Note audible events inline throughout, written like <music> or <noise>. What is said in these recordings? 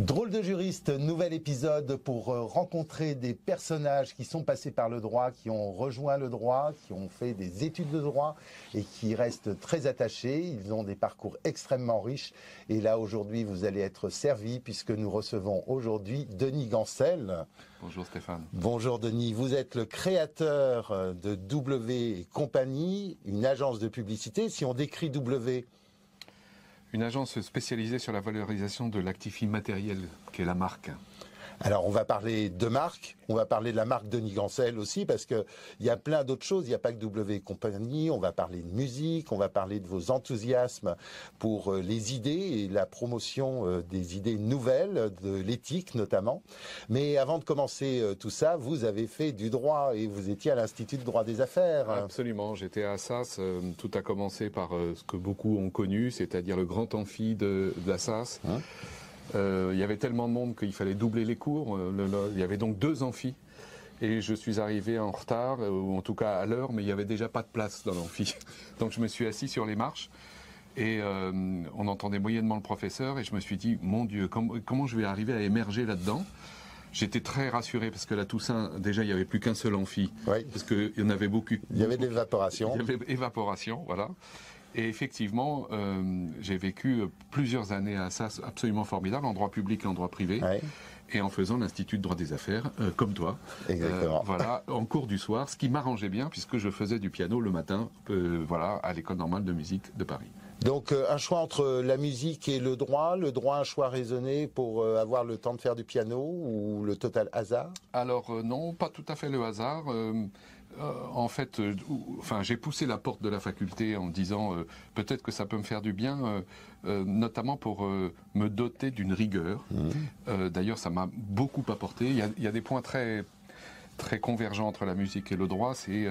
Drôle de juriste, nouvel épisode pour euh, rencontrer des personnages qui sont passés par le droit, qui ont rejoint le droit, qui ont fait des études de droit et qui restent très attachés. Ils ont des parcours extrêmement riches. Et là, aujourd'hui, vous allez être servi puisque nous recevons aujourd'hui Denis Gancel. Bonjour Stéphane. Bonjour Denis. Vous êtes le créateur euh, de W Compagnie, une agence de publicité. Si on décrit W, une agence spécialisée sur la valorisation de l'actif immatériel qu'est la marque. Alors on va parler de marque, on va parler de la marque Denis Gancel aussi parce que il y a plein d'autres choses. Il n'y a pas que W Compagnie. On va parler de musique, on va parler de vos enthousiasmes pour euh, les idées et la promotion euh, des idées nouvelles, de l'éthique notamment. Mais avant de commencer euh, tout ça, vous avez fait du droit et vous étiez à l'Institut de droit des affaires. Absolument. J'étais à Assas. Tout a commencé par ce que beaucoup ont connu, c'est-à-dire le grand amphi de, d'Assas. Hein? Il y avait tellement de monde qu'il fallait doubler les cours. Euh, il y avait donc deux amphis. Et je suis arrivé en retard, euh, ou en tout cas à l'heure, mais il n'y avait déjà pas de place dans l'amphi. <laughs> Donc je me suis assis sur les marches. Et on entendait moyennement le professeur et je me suis dit, mon Dieu, comment, je vais arriver à émerger là-dedans? J'étais très rassuré parce que là, Toussaint, déjà, il n'y avait plus qu'un seul amphi. Oui. Parce qu'il y en avait beaucoup. Il y avait de l'évaporation. Il y avait évaporation, voilà. Et effectivement, euh, j'ai vécu plusieurs années à ça absolument formidable, en droit public et en droit privé. Et en faisant l'Institut de droit des affaires, euh, comme toi. Exactement. Euh, voilà, en cours du soir, ce qui m'arrangeait bien, puisque je faisais du piano le matin, voilà, à l'école normale de musique de Paris. Donc un choix entre la musique et le droit, le droit un choix raisonné pour avoir le temps de faire du piano ou le total hasard? Alors non, pas tout à fait le hasard. Euh, en fait, euh, enfin, j'ai poussé la porte de la faculté en disant euh, peut-être que ça peut me faire du bien, notamment pour me doter d'une rigueur. Mmh. D'ailleurs, ça m'a beaucoup apporté. Il y, a, des points très très convergents entre la musique et le droit. C'est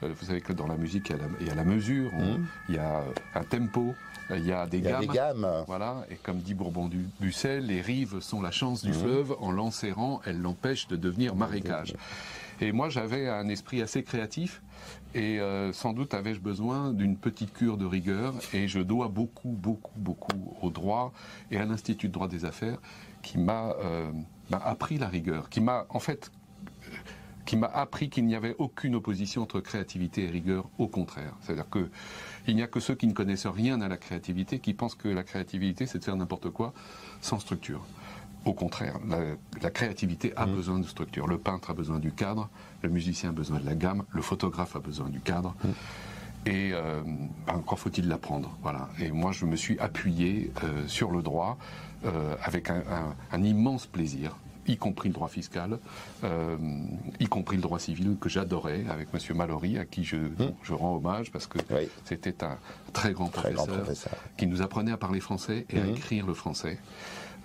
vous savez que dans la musique, il y a la, mesure, mmh. il y a un tempo, il y a des, gammes, Voilà. Et comme dit Bourbon du Bussel, les rives sont la chance du mmh. fleuve. En l'enserrant, elles l'empêchent de devenir marécage. Et moi, j'avais un esprit assez créatif et euh, sans doute avais-je besoin d'une petite cure de rigueur et je dois beaucoup, beaucoup, beaucoup au droit et à l'Institut de droit des affaires qui m'a euh, appris la rigueur, qui m'a en fait appris qu'il n'y avait aucune opposition entre créativité et rigueur, au contraire. C'est-à-dire que il n'y a que ceux qui ne connaissent rien à la créativité qui pensent que la créativité c'est de faire n'importe quoi sans structure. Au contraire, la, créativité a mmh. besoin de structure. Le peintre a besoin du cadre, le musicien a besoin de la gamme, le photographe a besoin du cadre. Mmh. Et euh, encore faut-il l'apprendre. Voilà. Et moi, je me suis appuyé euh, sur le droit euh, avec un, immense plaisir y compris le droit fiscal, y compris le droit civil que j'adorais avec Monsieur Mallory, à qui je, mmh. je rends hommage parce que c'était un très grand, professeur, qui nous apprenait à parler français et à écrire le français.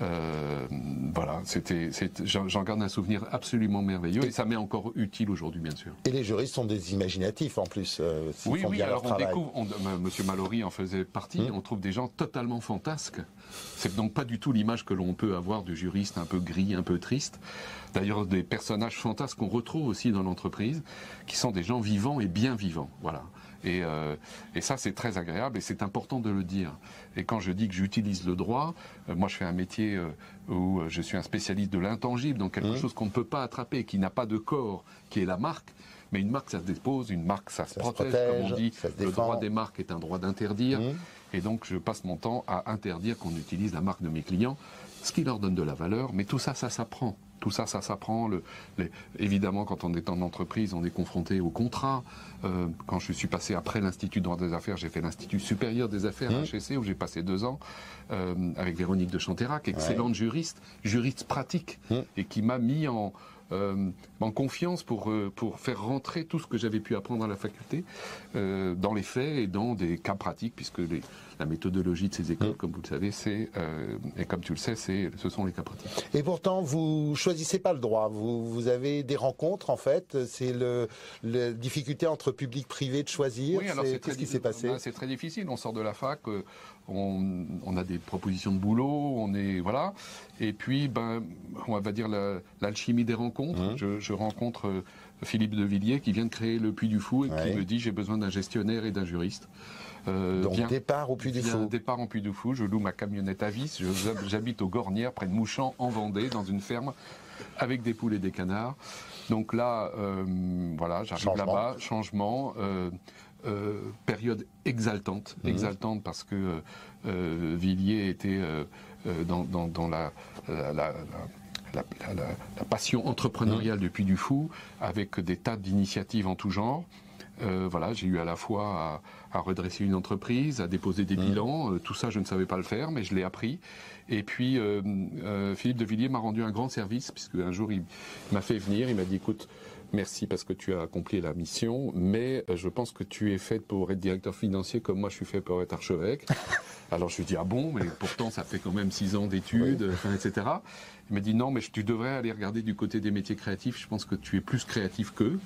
Euh, voilà, c'était, j'en garde un souvenir absolument merveilleux et ça m'est encore utile aujourd'hui, bien sûr. Et les juristes sont des imaginatifs en plus. Euh, oui, oui. alors on découvre, Monsieur Mallory en faisait partie. Hmm. On trouve des gens totalement fantasques. C'est donc pas du tout l'image que l'on peut avoir du juriste un peu gris, un peu triste. D'ailleurs, des personnages fantasques qu'on retrouve aussi dans l'entreprise, qui sont des gens vivants et bien vivants. Voilà. Et, euh, et ça, c'est très agréable et c'est important de le dire. Et quand je dis que j'utilise le droit, euh, moi, je fais un métier euh, où je suis un spécialiste de l'intangible, donc quelque mmh. chose qu'on ne peut pas attraper, qui n'a pas de corps, qui est la marque. Mais une marque, ça se dépose, une marque, ça, se, protège, comme on dit. Le droit des marques est un droit d'interdire. Mmh. Et donc, je passe mon temps à interdire qu'on utilise la marque de mes clients, ce qui leur donne de la valeur. Mais tout ça, ça s'apprend. Tout ça, ça s'apprend. évidemment, quand on est en entreprise, on est confronté au contrat. Euh, quand je suis passé après l'Institut de droit des affaires, j'ai fait l'Institut supérieur des affaires HEC, où j'ai passé deux ans euh, avec Véronique de Chanterac, excellente juriste, juriste pratique, et qui m'a mis en, euh, en confiance pour, euh, pour faire rentrer tout ce que j'avais pu apprendre à la faculté euh, dans les faits et dans des cas pratiques, puisque les, la méthodologie de ces écoles, mmh. comme vous le savez, c'est et comme tu le sais, c'est ce sont les cas pratiques. Et pourtant, vous choisissez pas le droit. Vous, vous avez des rencontres en fait. C'est le la difficulté entre public privé de choisir. Oui, alors c'est qu'est-ce qui s'est passé? Bah, C'est très difficile. On sort de la fac, on, on, a des propositions de boulot, on est voilà, et puis ben on va dire l'alchimie des rencontres. Mmh. Je, je, rencontre Philippe de Villiers, qui vient de créer le Puy du Fou et qui me dit j'ai besoin d'un gestionnaire et d'un juriste. Euh, Donc départ au Puy du Fou. Départ en Puy du Fou. Je loue ma camionnette à vis. J'habite aux Gornières, près de Mouchamp, en Vendée, dans une ferme avec des poules et des canards. Donc là, euh, voilà, j'arrive là-bas, changement. Euh, euh, période exaltante, mhm. exaltante parce que Villiers était dans, la, la, passion entrepreneuriale mhm. depuis du Fou, avec des tas d'initiatives en tout genre. Voilà, j'ai eu à la fois à, redresser une entreprise, à déposer des mhm. bilans. tout ça, je ne savais pas le faire, mais je l'ai appris. Et puis, euh, euh, Philippe de Villiers m'a rendu un grand service, puisque un jour, il m'a fait venir, il m'a dit, écoute, merci parce que tu as accompli la mission, mais euh, je pense que tu es fait pour être directeur financier comme moi je suis fait pour être archevêque. <laughs> Alors je lui dis ah bon, mais pourtant ça fait quand même six ans d'études, etc. Il m'a dit non, mais tu devrais aller regarder du côté des métiers créatifs. Je pense que tu es plus créatif qu'eux.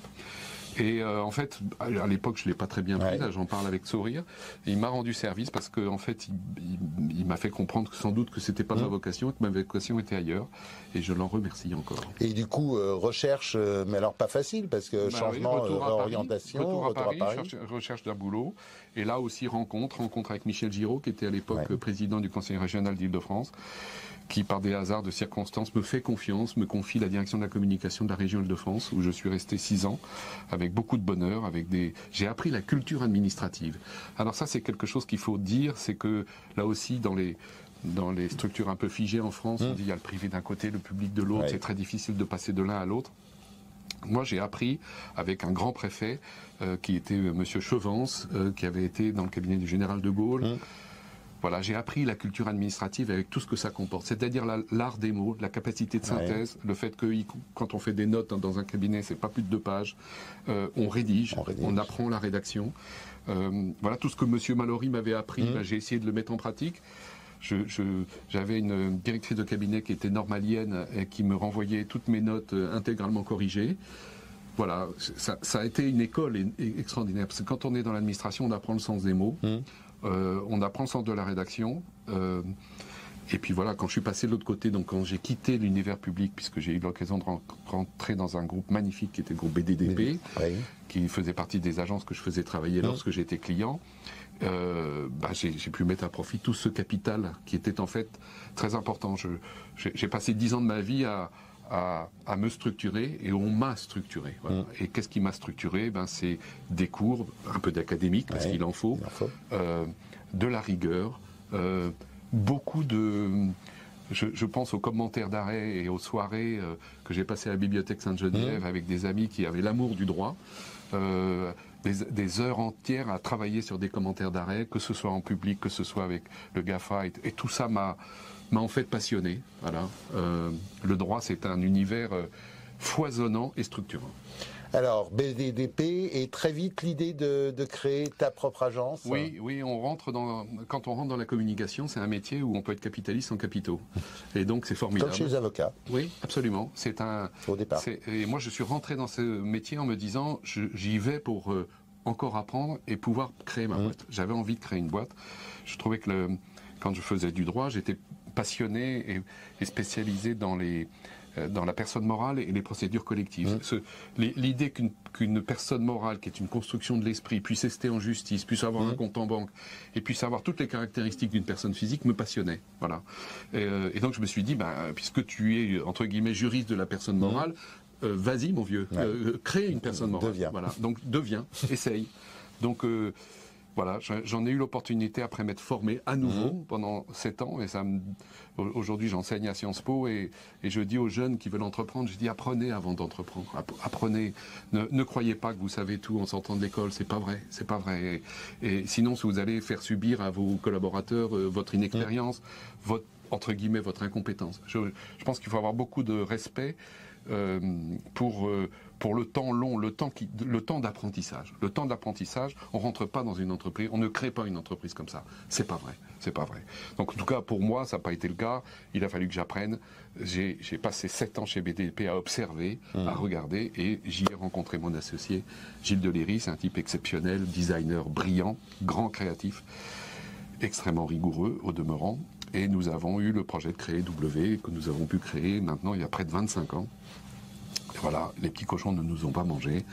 Et euh, en fait, à l'époque, je l'ai pas très bien pris. J'en parle avec sourire. il m'a rendu service parce qu'en en fait, il, m'a fait comprendre que sans doute que c'était pas ma mmh. vocation, que ma vocation était ailleurs. Et je l'en remercie encore. Et du coup, euh, recherche, euh, mais alors pas facile parce que bah changement, orientation, retour, à Paris, recherche d'un boulot. Et là aussi rencontre, rencontre avec Michel Giraud, qui était à l'époque président du Conseil régional d'Île-de-France qui, par des hasards de circonstances, me fait confiance, me confie la direction de la communication de la région Île-de-France, où je suis resté six ans, avec beaucoup de bonheur, avec des. J'ai appris la culture administrative. Alors ça, c'est quelque chose qu'il faut dire, c'est que là aussi, dans les dans les structures un peu figées en France, on mmh. dit il y a le privé d'un côté, le public de l'autre, c'est très difficile de passer de l'un à l'autre. Moi, j'ai appris avec un grand préfet euh, qui était M. Euh, Monsieur Chevance, euh, qui avait été dans le cabinet du général de Gaulle. Mmh. Voilà, j'ai appris la culture administrative avec tout ce que ça comporte, c'est-à-dire l'art des mots, la capacité de synthèse, le fait que quand on fait des notes dans un cabinet, c'est pas plus de deux pages, euh, on, rédige, on, apprend la rédaction. Euh, voilà tout ce que Monsieur Mallory m'avait appris, mmh. ben, j'ai essayé de le mettre en pratique. J'avais une directrice de cabinet qui était normalienne et qui me renvoyait toutes mes notes euh, intégralement corrigées voilà, ça, a été une école extraordinaire. Parce que quand on est dans l'administration, on apprend le sens des mots. Mmh. Euh, on apprend le sens de la rédaction. Euh, et puis voilà, quand je suis passé de l'autre côté, donc quand j'ai quitté l'univers public, puisque j'ai eu l'occasion de rentrer dans un groupe magnifique qui était le groupe BDDP, qui faisait partie des agences que je faisais travailler mmh. lorsque j'étais client, euh, bah, j'ai pu mettre à profit tout ce capital qui était en fait très important. J'ai passé dix ans de ma vie à, à, me structurer et on m'a structuré. Mmh. Et qu'est-ce qui m'a structuré? Ben, C'est des cours, un peu d'académique, parce qu'il en faut, euh, de la rigueur, euh, beaucoup de... Je, pense aux commentaires d'arrêt et aux soirées euh, que j'ai passées à la bibliothèque Sainte-Geneviève mmh. avec des amis qui avaient l'amour du droit. Des, heures entières à travailler sur des commentaires d'arrêt, que ce soit en public, que ce soit avec le GAFA, et tout ça m'a en fait passionné. Euh, le droit, c'est un univers euh, foisonnant et structurant. Alors, BDDP et très vite l'idée de, créer ta propre agence. Oui, oui, on rentre dans quand on rentre dans la communication, c'est un métier où on peut être capitaliste sans capitaux, et donc c'est formidable. Comme chez les avocats. Oui, absolument. C'est un. Au départ. Et moi, je suis rentré dans ce métier en me disant, j'y vais pour euh, encore apprendre et pouvoir créer ma mmh. boîte. J'avais envie de créer une boîte. Je trouvais que le, quand je faisais du droit, j'étais passionné et, spécialisé dans les dans la personne morale et les procédures collectives. Mmh. L'idée qu'une personne morale, qui est une construction de l'esprit, puisse rester en justice, puisse avoir un mmh. compte en banque, et puisse avoir toutes les caractéristiques d'une personne physique, me passionnait. Voilà. Et, euh, donc je me suis dit, bah, puisque tu es entre guillemets juriste de la personne mmh. morale, euh, vas-y mon vieux, crée une personne morale. Deviens. Voilà. Donc deviens, <laughs> essaye. Donc voilà, j'en ai eu l'opportunité après m'être formé à nouveau mhm. pendant sept ans. Et ça aujourd'hui, j'enseigne à Sciences Po et, je dis aux jeunes qui veulent entreprendre, je dis apprenez avant d'entreprendre. Apprenez. Ne, croyez pas que vous savez tout en sortant de l'école. C'est pas vrai. C'est pas vrai. Et, sinon, si vous allez faire subir à vos collaborateurs euh, votre inexpérience, votre entre guillemets votre incompétence. Je, je pense qu'il faut avoir beaucoup de respect euh, pour euh, pour le temps long, le temps qui, le temps d'apprentissage. Le temps d'apprentissage, on rentre pas dans une entreprise, on ne crée pas une entreprise comme ça. C'est pas vrai, c'est pas vrai. Donc en tout cas pour moi, ça n'a pas été le cas. Il a fallu que j'apprenne. J'ai passé sept ans chez BDP à observer, à mmh. regarder, et j'y ai rencontré mon associé Gilles Deléry, c'est un type exceptionnel, designer brillant, grand créatif, extrêmement rigoureux au demeurant. Et nous avons eu le projet de créer W, que nous avons pu créer maintenant il y a près de 25 ans. Voilà, les petits cochons ne nous ont pas mangés.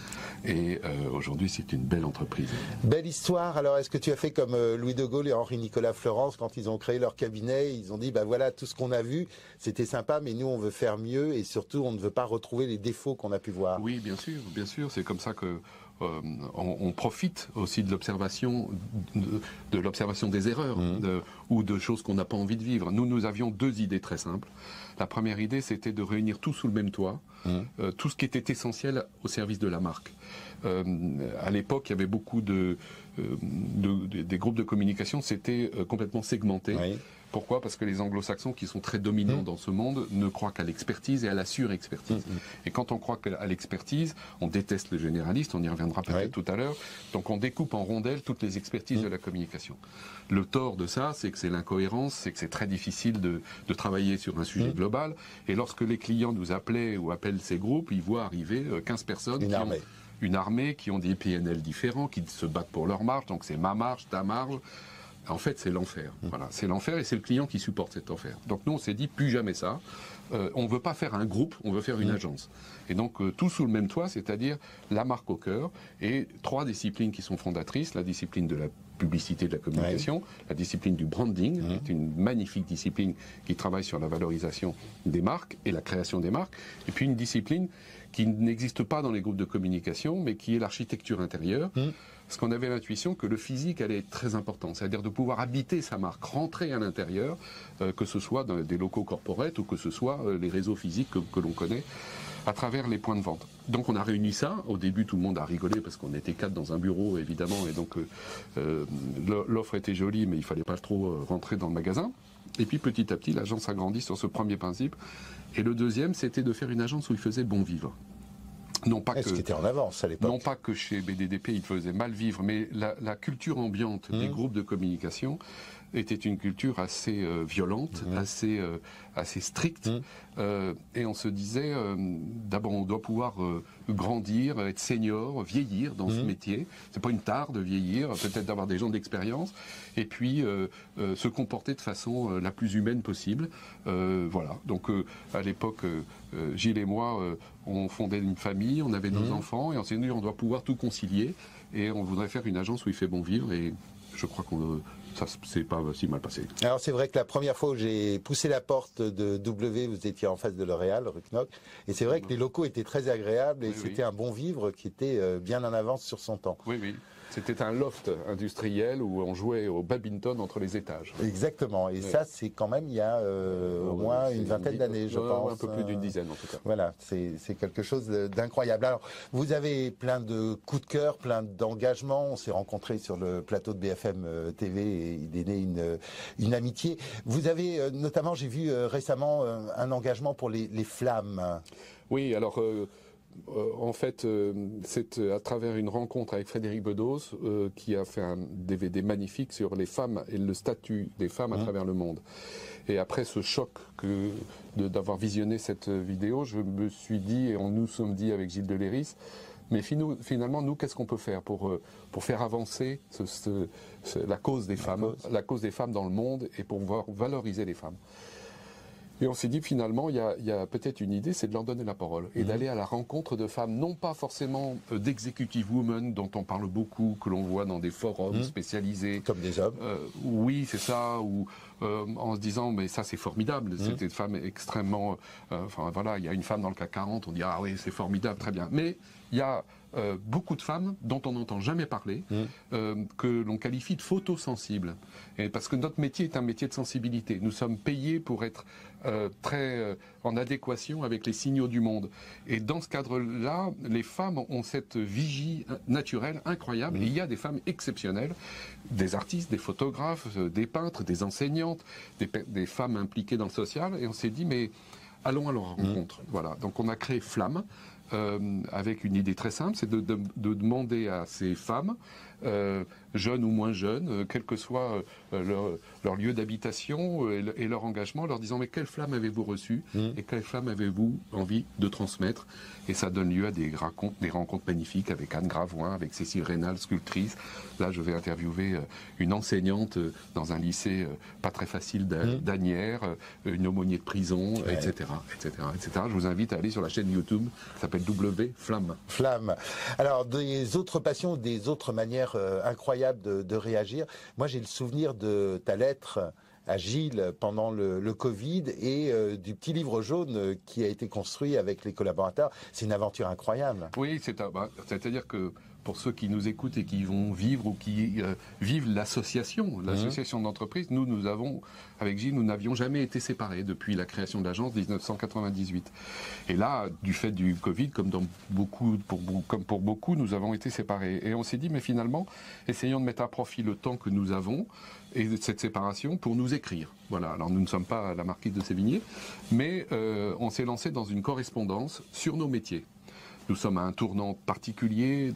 Et euh, aujourd'hui, c'est une belle entreprise. Belle histoire. Alors, est-ce que tu as fait comme euh, Louis de Gaulle et Henri-Nicolas Florence quand ils ont créé leur cabinet? Ils ont dit, bah voilà, tout ce qu'on a vu, c'était sympa, mais nous, on veut faire mieux et surtout, on ne veut pas retrouver les défauts qu'on a pu voir. Oui, bien sûr, bien sûr. C'est comme ça que euh, on, profite aussi de l'observation de, l'observation des erreurs mmh. ou de choses qu'on n'a pas envie de vivre. Nous, nous avions deux idées très simples. La première idée, c'était de réunir tout sous le même toit, mmh. euh, tout ce qui était essentiel au service de la marque. Euh, à l'époque, il y avait beaucoup de, des groupes de communication, c'était complètement segmenté. Pourquoi? Parce que les anglo-saxons, qui sont très dominants mmh. dans ce monde, ne croient qu'à l'expertise et à la surexpertise. Mmh, mmh. Et quand on croit à l'expertise, on déteste le généraliste, on y reviendra peut-être tout à l'heure, donc on découpe en rondelles toutes les expertises de la communication. Le tort de ça, c'est que c'est l'incohérence, c'est que c'est très difficile de, travailler sur un sujet global. Et lorsque les clients nous appelaient ou appellent ces groupes, ils voient arriver 15 euh, personnes Une armée. une armée qui ont des PNL différents, qui se battent pour leur marge, donc c'est ma marge, ta marge. En fait, c'est l'enfer. Mmh. Voilà, c'est l'enfer et c'est le client qui supporte cet enfer. Donc nous, on s'est dit plus jamais ça. Euh, on ne veut pas faire un groupe, on veut faire une mmh. agence. Et donc euh, tout sous le même toit, c'est-à-dire la marque au cœur et trois disciplines qui sont fondatrices la discipline de la publicité, de la communication, la discipline du branding, mmh. qui est une magnifique discipline qui travaille sur la valorisation des marques et la création des marques, et puis une discipline qui n'existe pas dans les groupes de communication, mais qui est l'architecture intérieure. Parce qu'on avait l'intuition que le physique allait être très important, c'est-à-dire de pouvoir habiter sa marque, rentrer à l'intérieur, euh, que ce soit dans des locaux corporate ou que ce soit euh, les réseaux physiques que, l'on connaît à travers les points de vente. Donc on a réuni ça. Au début, tout le monde a rigolé parce qu'on était quatre dans un bureau, évidemment, et donc euh, l'offre était jolie, mais il fallait pas trop rentrer dans le magasin. Et puis petit à petit, l'agence a grandi sur ce premier principe. Et le deuxième, c'était de faire une agence où il faisait bon vivre. Non pas que, était en avance à l'époque. Non pas que chez BDDP il faisait mal vivre, mais la, culture ambiante des mmh. groupes de communication était une culture assez euh, violente, mmh. assez euh, assez stricte, mmh. euh, et on se disait d'abord on doit pouvoir grandir, être senior, vieillir dans ce métier. C'est pas une tare de vieillir, peut-être d'avoir des gens d'expérience, et puis se comporter de façon la plus humaine possible. voilà. Donc à l'époque, Gilles et moi, on fondait une famille, on avait nos enfants, et on s'est dit on doit pouvoir tout concilier, et on voudrait faire une agence où il fait bon vivre, et je crois qu'on ça s'est pas si mal passé. Alors c'est vrai que la première fois où j'ai poussé la porte de W, vous étiez en face de L'Oréal, rue Knock, et c'est vrai que les locaux étaient très agréables et c'était un bon vivre qui était euh, bien en avance sur son temps. Oui, oui. C'était un loft industriel où on jouait au badminton entre les étages. Exactement. Et ça, c'est quand même il y a euh, au moins une vingtaine d'années, je pense. Un peu plus d'une dizaine, en tout cas. Voilà, c'est quelque chose d'incroyable. Alors, vous avez plein de coups de cœur, plein d'engagements. On s'est rencontrés sur le plateau de BFM euh, TV et il est né une, une amitié. Vous avez euh, notamment, j'ai vu récemment un engagement pour les, les flammes. Oui, alors euh, en fait, euh, c'est à travers une rencontre avec Frédéric Bedos euh, qui a fait un DVD magnifique sur les femmes et le statut des femmes à mmh. travers le monde. Et après ce choc que d'avoir visionné cette vidéo, je me suis dit, et on nous sommes dit avec Gilles Deléris, mais finalement, nous, qu'est-ce qu'on peut faire pour, pour faire avancer la cause des femmes, la cause des femmes dans le monde et pour valoriser les femmes? Et on s'est dit finalement, il y a, peut-être une idée, c'est de leur donner la parole et mhm. d'aller à la rencontre de femmes, non pas forcément euh, d'executive women dont on parle beaucoup, que l'on voit dans des forums mhm. spécialisés. Comme des hommes. Euh, oui, c'est ça. Ou euh, en se disant, mais ça c'est formidable. Mhm. C'est des femmes extrêmement. enfin voilà, il y a une femme dans le CAC 40, on dit ah oui c'est formidable, très bien. Mais il y a euh, beaucoup de femmes dont on n'entend jamais parler, mmh. euh, que l'on qualifie de photosensibles. Et parce que notre métier est un métier de sensibilité. Nous sommes payés pour être euh, très en adéquation avec les signaux du monde. Et dans ce cadre-là, les femmes ont cette vigie naturelle incroyable. Mmh. il y a des femmes exceptionnelles, des artistes, des photographes, des peintres, des enseignantes, des, femmes impliquées dans le social. Et on s'est dit, mais allons à leur mmh. rencontre. Voilà. Donc on a créé Flamme. Euh, avec une idée très simple, c'est de, demander à ces femmes jeunes ou moins jeunes, quel que soit leur, lieu d'habitation et, leur engagement, leur disant mais quelle flamme avez-vous reçue mmh. et quelle flamme avez-vous envie de transmettre? Et ça donne lieu à des rencontres, des rencontres magnifiques avec Anne Gravoin, avec Cécile Rénal, sculptrice. Là, je vais interviewer une enseignante dans un lycée pas très facile mmh. d'Anières, une aumônier de prison, etc., etc., etc. Je vous invite à aller sur la chaîne YouTube qui s'appelle W Flamme. Flamme. Alors, des autres passions, des autres manières euh, incroyables de, réagir. Moi, j'ai le souvenir de ta lettre à Gilles pendant le, Covid et euh, du petit livre jaune qui a été construit avec les collaborateurs. C'est une aventure incroyable. Oui, bah, c'est-à-dire que pour ceux qui nous écoutent et qui vont vivre ou qui euh, vivent l'association, mmh. l'association d'entreprise, nous, nous avons, avec Gilles, nous n'avions jamais été séparés depuis la création de l'agence 1998. Et là, du fait du Covid, comme, dans beaucoup, pour, comme pour beaucoup, nous avons été séparés. Et on s'est dit, mais finalement, essayons de mettre à profit le temps que nous avons et cette séparation pour nous écrire. Voilà. Alors nous ne sommes pas la marquise de Sévigné, mais euh, on s'est lancé dans une correspondance sur nos métiers. Nous sommes à un tournant particulier.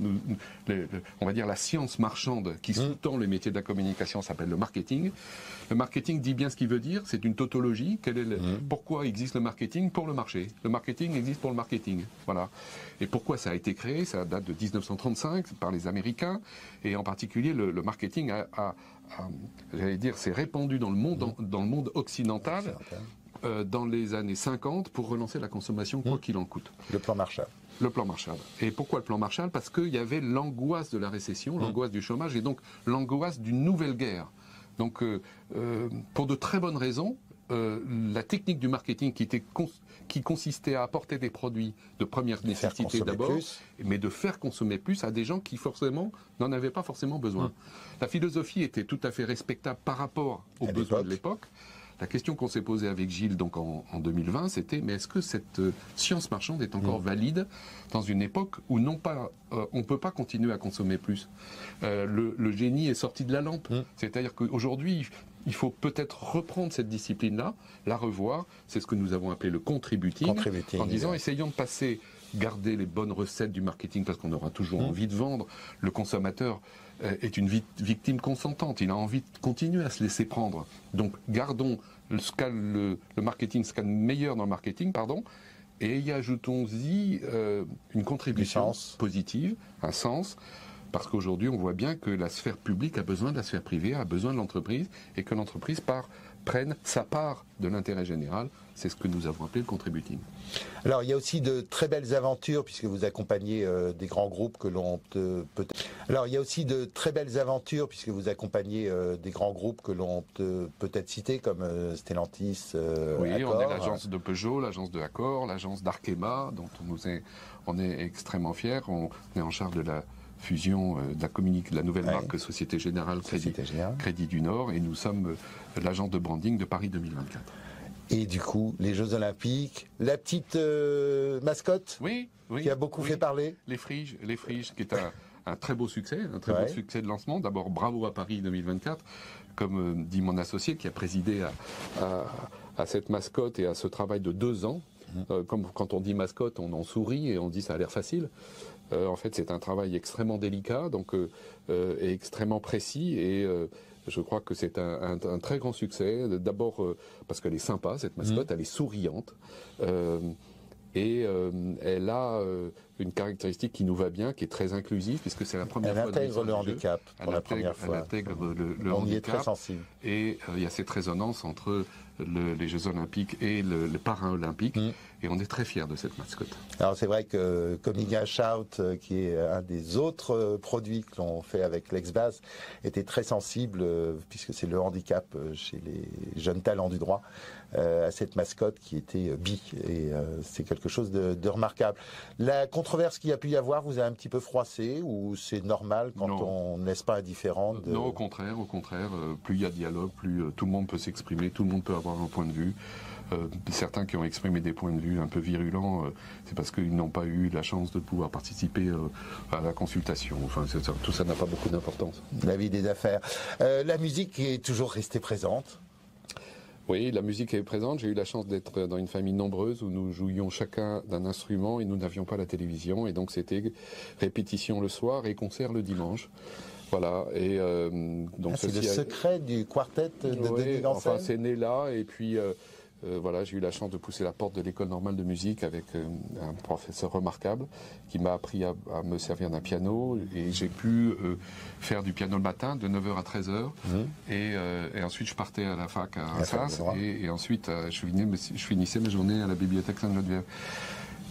on va dire la science marchande qui mmh. sous-tend le métier de la communication s'appelle le marketing. Le marketing dit bien ce qu'il veut dire. C'est une tautologie. Quel est mmh. Pourquoi existe le marketing Pour le marché? Le marketing existe pour le marketing. Voilà. Et pourquoi ça a été créé? Ça date de 1935 par les Américains. Et en particulier, le, marketing a, j'allais dire, s'est répandu dans le monde, mmh. dans le monde occidental. Euh, dans les années 50 pour relancer la consommation quoi qu'il en coûte. Le plan Marshall. Le plan Marshall. Et pourquoi le plan Marshall? Parce qu'il y avait l'angoisse de la récession, mmh. l'angoisse du chômage et donc l'angoisse d'une nouvelle guerre. Donc, euh, euh, pour de très bonnes raisons, euh, la technique du marketing qui, était qui consistait à apporter des produits de première nécessité d'abord, mais de faire consommer plus à des gens qui forcément n'en avaient pas forcément besoin. Mmh. La philosophie était tout à fait respectable par rapport aux besoins de l'époque. La question qu'on s'est posée avec Gilles donc en, 2020, c'était mais est-ce que cette euh, science marchande est encore mm. valide dans une époque où non pas euh, on peut pas continuer à consommer plus? Euh, le, génie est sorti de la lampe. Mm. C'est-à-dire qu'aujourd'hui, il faut peut-être reprendre cette discipline-là, la revoir. C'est ce que nous avons appelé le contributing, en disant essayons de passer, garder les bonnes recettes du marketing parce qu'on aura toujours mm. envie de vendre. Le consommateur est une victime consentante. Il a envie de continuer à se laisser prendre. Donc gardons le, le, marketing, ce qu'il y a de meilleur dans le marketing, pardon, et y ajoutons-y euh, une contribution positive, un sens, parce qu'aujourd'hui on voit bien que la sphère publique a besoin de la sphère privée, a besoin de l'entreprise, et que l'entreprise part prenne sa part de l'intérêt général. C'est ce que nous avons appelé le contributing. Alors, il y a aussi de très belles aventures puisque vous accompagnez euh, des grands groupes que l'on peut. Alors, il y a aussi de très belles aventures puisque vous accompagnez euh, des grands groupes que l'on peut peut-être citer comme euh, Stellantis. oui, on est l'agence de Peugeot, l'agence de Accor, l'agence d'Arkema, dont on nous est, on est extrêmement fiers. On est en charge de la fusion de la, communique, de la nouvelle marque Société Générale Crédit, Crédit, du Nord et nous sommes l'agence de branding de Paris 2024. Et du coup, les Jeux Olympiques, la petite euh, mascotte oui, oui, qui a beaucoup fait parler. Les friges, les friges, qui est un, très beau succès, un très beau succès de lancement. D'abord, bravo à Paris 2024, comme euh, dit mon associé qui a présidé à, cette mascotte et à ce travail de deux ans. Mmh. Euh, comme quand on dit mascotte, on en sourit et on dit ça a l'air facile. En fait, c'est un travail extrêmement délicat, donc et extrêmement précis et je crois que c'est un, très grand succès. D'abord euh, parce qu'elle est sympa, cette mascotte, mmh. elle est souriante. Euh, et euh, elle a une caractéristique qui nous va bien, qui est très inclusive, puisque c'est la première fois. Elle intègre le handicap pour la première fois. Elle intègre le, On y est très sensible. Et il y a cette résonance entre les Jeux Olympiques et le, le Paralympique. Mm. Et on est très fiers de cette mascotte. Alors c'est vrai que Comiga Shout, euh, qui est un des autres euh, produits que l'on fait avec l'Exbase, était très sensible, euh, puisque c'est le handicap chez les jeunes talents du droit, à cette mascotte qui était bi. Et c'est quelque chose de, remarquable. La controverse qu'il y a pu y avoir vous a un petit peu froissé ou c'est normal quand on ne laisse pas indifférent Non, au contraire, au contraire. plus il y a dialogue, plus tout le monde peut s'exprimer, tout le monde peut avoir un point de vue. Euh, certains qui ont exprimé des points de vue un peu virulents, euh, c'est parce qu'ils n'ont pas eu la chance de pouvoir participer euh, à la consultation. Enfin, tout ça n'a pas beaucoup d'importance. La vie des affaires. la musique est toujours restée présente Oui, la musique est présente. J'ai eu la chance d'être dans une famille nombreuse où nous jouions chacun d'un instrument et nous n'avions pas la télévision. Et donc c'était répétition le soir et concert le dimanche. Voilà. Et euh, donc ah, c'est le secret du quartet de oui, Enfin, c'est né là. Et puis euh, euh, voilà, j'ai eu la chance de pousser la porte de l'école normale de musique avec euh, un professeur remarquable qui m'a appris à, me servir d'un piano et j'ai pu euh, faire du piano le matin de 9h à 13h mmh. et, ensuite je partais à la fac à Assas et, ensuite je, je, finissais mes journées à la bibliothèque Sainte-Geneviève.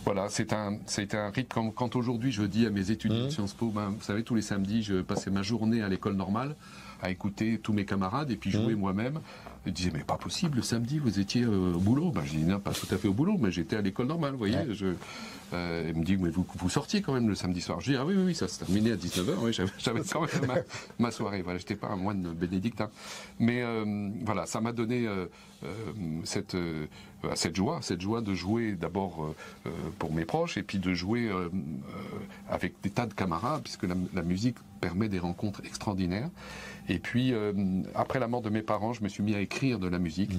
Voilà, c'est un, un rythme. Quand, aujourd'hui je dis à mes étudiants de mmh. Sciences Po, ben, vous savez, tous les samedis, je passais ma journée à l'école normale à écouter tous mes camarades et puis jouer mmh. moi-même. Je disais, mais pas possible, le samedi, vous étiez euh, au boulot. Ben, je dis, non, pas tout à fait au boulot, mais j'étais à l'école normale, vous voyez. Je, euh, me dit, mais vous, vous sortiez quand même le samedi soir. Je dis, ah oui, oui, oui ça se terminait à 19h, oui, <laughs> j'avais quand même ma, soirée. Voilà, j'étais pas un moine bénédictin. Mais euh, voilà, ça m'a donné euh, cette, cette joie, cette joie de jouer d'abord pour mes proches et puis de jouer avec des tas de camarades, puisque la, la musique permet des rencontres extraordinaires. Et puis, après la mort de mes parents, je me suis mis à écrire de la musique.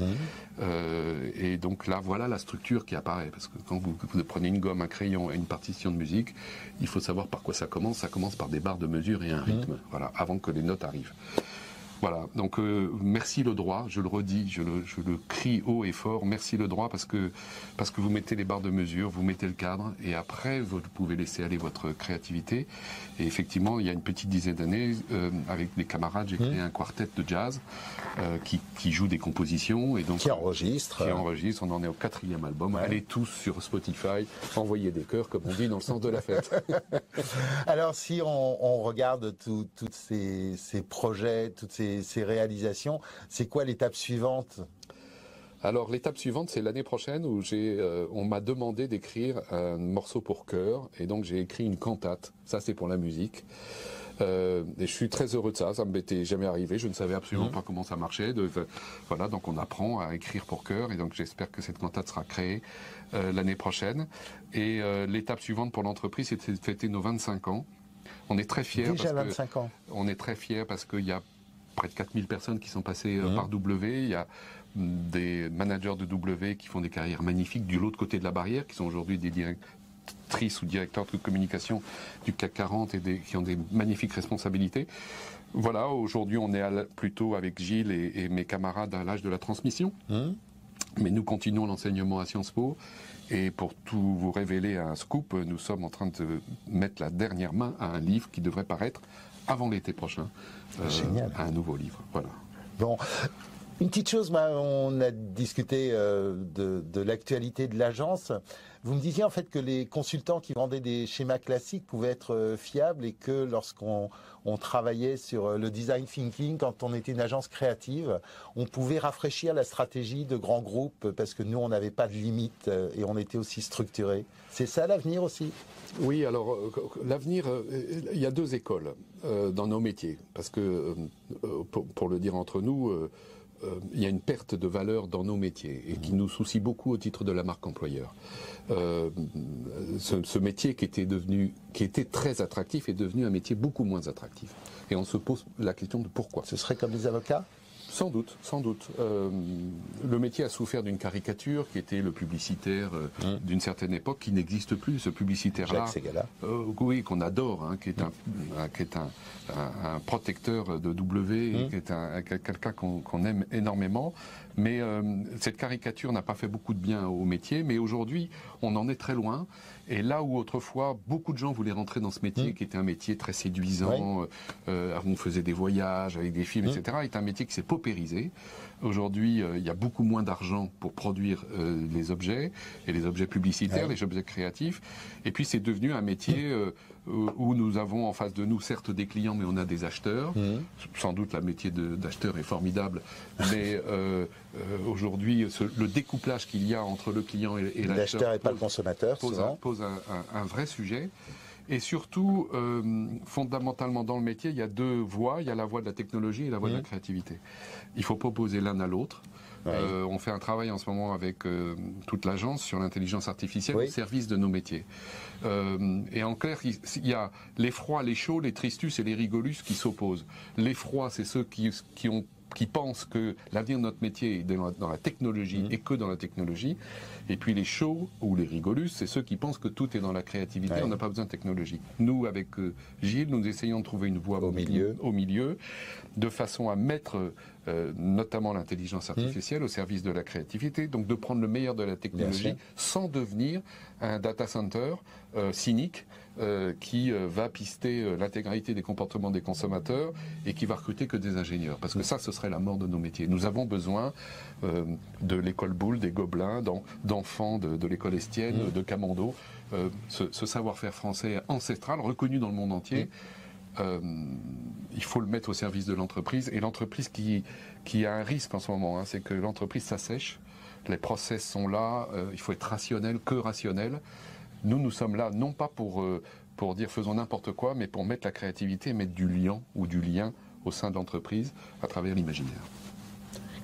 Euh, et donc là, voilà la structure qui apparaît. Parce que quand vous, prenez une gomme, un crayon et une partition de musique, il faut savoir par quoi ça commence. Ça commence par des barres de mesure et un rythme, voilà, avant que les notes arrivent. Voilà, donc euh, merci le droit, je le redis, je le, je le, crie haut et fort, merci le droit parce que, parce que vous mettez les barres de mesure, vous mettez le cadre et après vous pouvez laisser aller votre créativité. Et effectivement, il y a une petite dizaine d'années, euh, avec des camarades, j'ai créé mmh. un quartet de jazz euh, qui, qui, joue des compositions et donc qui enregistre. Qui enregistre, on en est au quatrième album. Allez tous sur Spotify, envoyez des cœurs comme on dit dans le sens de la fête. <laughs> Alors si on, on regarde tous ces, ces projets, toutes ces ces, réalisations. C'est quoi l'étape suivante? Alors l'étape suivante, c'est l'année prochaine où j'ai, euh, on m'a demandé d'écrire un morceau pour chœur et donc j'ai écrit une cantate. Ça c'est pour la musique. Euh, et je suis très heureux de ça. Ça m'était jamais arrivé. Je ne savais absolument mmh. pas comment ça marchait. De, voilà, donc on apprend à écrire pour chœur et donc j'espère que cette cantate sera créée euh, l'année prochaine. Et l'étape suivante pour l'entreprise, c'est de fêter nos 25 ans. On est très fiers. Déjà 25 ans. On est très fiers parce qu'il y a près de 4000 personnes qui sont passées euh, par W. Il y a mm, des managers de W qui font des carrières magnifiques du l'autre côté de la barrière, qui sont aujourd'hui des directrices ou directeurs de communication du CAC 40 et qui ont des magnifiques responsabilités. Voilà, aujourd'hui on est plutôt avec Gilles et, mes camarades à l'âge de la transmission. Mmh. Mais nous continuons l'enseignement à Sciences Po. Et pour tout vous révéler un scoop, nous sommes en train de mettre la dernière main à un livre qui devrait paraître avant l'été prochain euh, un nouveau livre. Voilà. Bon. Une petite chose, on a discuté euh, de, l'actualité de l'agence. Vous me disiez en fait que les consultants qui vendaient des schémas classiques pouvaient être euh, fiables et que lorsqu'on travaillait sur le design thinking, quand on était une agence créative, on pouvait rafraîchir la stratégie de grands groupes parce que nous, on n'avait pas de limite et on était aussi structuré. C'est ça l'avenir aussi? Oui, alors euh, l'avenir, euh, il y a deux écoles euh, dans nos métiers, parce que, pour, le dire entre nous, il y a une perte de valeur dans nos métiers et qui nous soucie beaucoup au titre de la marque employeur. ce, métier qui était devenu, qui était très attractif est devenu un métier beaucoup moins attractif. Et on se pose la question de pourquoi. Ce serait comme les avocats? Sans doute, sans doute. Euh, le métier a souffert d'une caricature qui était le publicitaire euh, mmh. d'une certaine époque qui n'existe plus. Ce publicitaire-là, euh, oui, qu'on adore, hein, qui est un, qui est un, un, protecteur de W, mmh. qui est un, quelqu'un qu'on aime énormément. Mais cette caricature n'a pas fait beaucoup de bien au métier. Mais aujourd'hui, on en est très loin. Et là où autrefois beaucoup de gens voulaient rentrer dans ce métier, mmh. qui était un métier très séduisant, euh, on faisait des voyages avec des films, etc., est un métier qui s'est paupérisé. Aujourd'hui, euh, il y a beaucoup moins d'argent pour produire euh, les objets et les objets publicitaires, les objets créatifs. Et puis c'est devenu un métier euh, où nous avons en face de nous certes des clients, mais on a des acheteurs. Mmh. Sans doute, le métier d'acheteur est formidable, mais <laughs> aujourd'hui, le découplage qu'il y a entre le client et, l'acheteur, l'acheteur et pas le consommateur, pose, un, pose un, vrai sujet. Et surtout, fondamentalement dans le métier, il y a deux voies. Il y a la voie de la technologie et la voie de la mmh. créativité. Il faut pas opposer l'un à l'autre. Euh, on fait un travail en ce moment avec euh, toute l'agence sur l'intelligence artificielle au service de nos métiers. Euh, et en clair, il y a les froids, les chauds, les tristus et les rigolus qui s'opposent. Les froids, c'est ceux qui, qui ont qui pensent que l'avenir de notre métier est dans la, technologie mmh. et que dans la technologie. Et puis les chauds ou les rigolus, c'est ceux qui pensent que tout est dans la créativité, on n'a pas besoin de technologie. Nous, avec euh, Gilles, nous essayons de trouver une voie au, milieu. au milieu, de façon à mettre euh, notamment l'intelligence mmh. artificielle au service de la créativité, donc de prendre le meilleur de la technologie sans devenir un data center euh, cynique euh, qui va pister l'intégralité des comportements des consommateurs et qui va recruter que des ingénieurs. Parce que ça, ce serait la mort de nos métiers. Nous avons besoin de l'école boule, des gobelins, d'enfants de, l'école estienne, mm. de Camondo. ce, savoir-faire français ancestral, reconnu dans le monde entier. Mm. il faut le mettre au service de l'entreprise. Et l'entreprise qui, qui a un risque en ce moment, hein, c'est que l'entreprise s'assèche. Les process sont là, il faut être rationnel, que rationnel. Nous, nous sommes là non pas pour, euh, pour dire faisons n'importe quoi, mais pour mettre la créativité, mettre du lien ou du lien au sein de l'entreprise à travers l'imaginaire.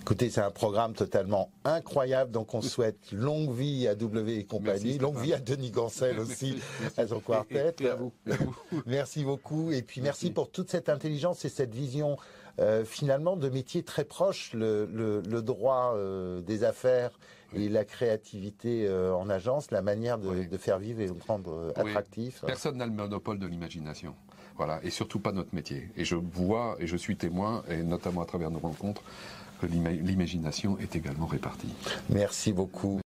Écoutez, c'est un programme totalement incroyable, donc on souhaite <laughs> longue vie à W et compagnie, longue vie à Denis Gancel aussi, à son quartet. Et, à vous. <laughs> merci beaucoup, et puis merci. pour toute cette intelligence et cette vision euh, finalement de métiers très proches, le, le, droit euh, des affaires et la créativité euh, en agence, la manière de, de, faire vivre et de rendre attractif. Personne n'a le monopole de l'imagination. Voilà, et surtout pas notre métier. Et je vois et je suis témoin, et notamment à travers nos rencontres, que l'imagination est également répartie. Merci beaucoup.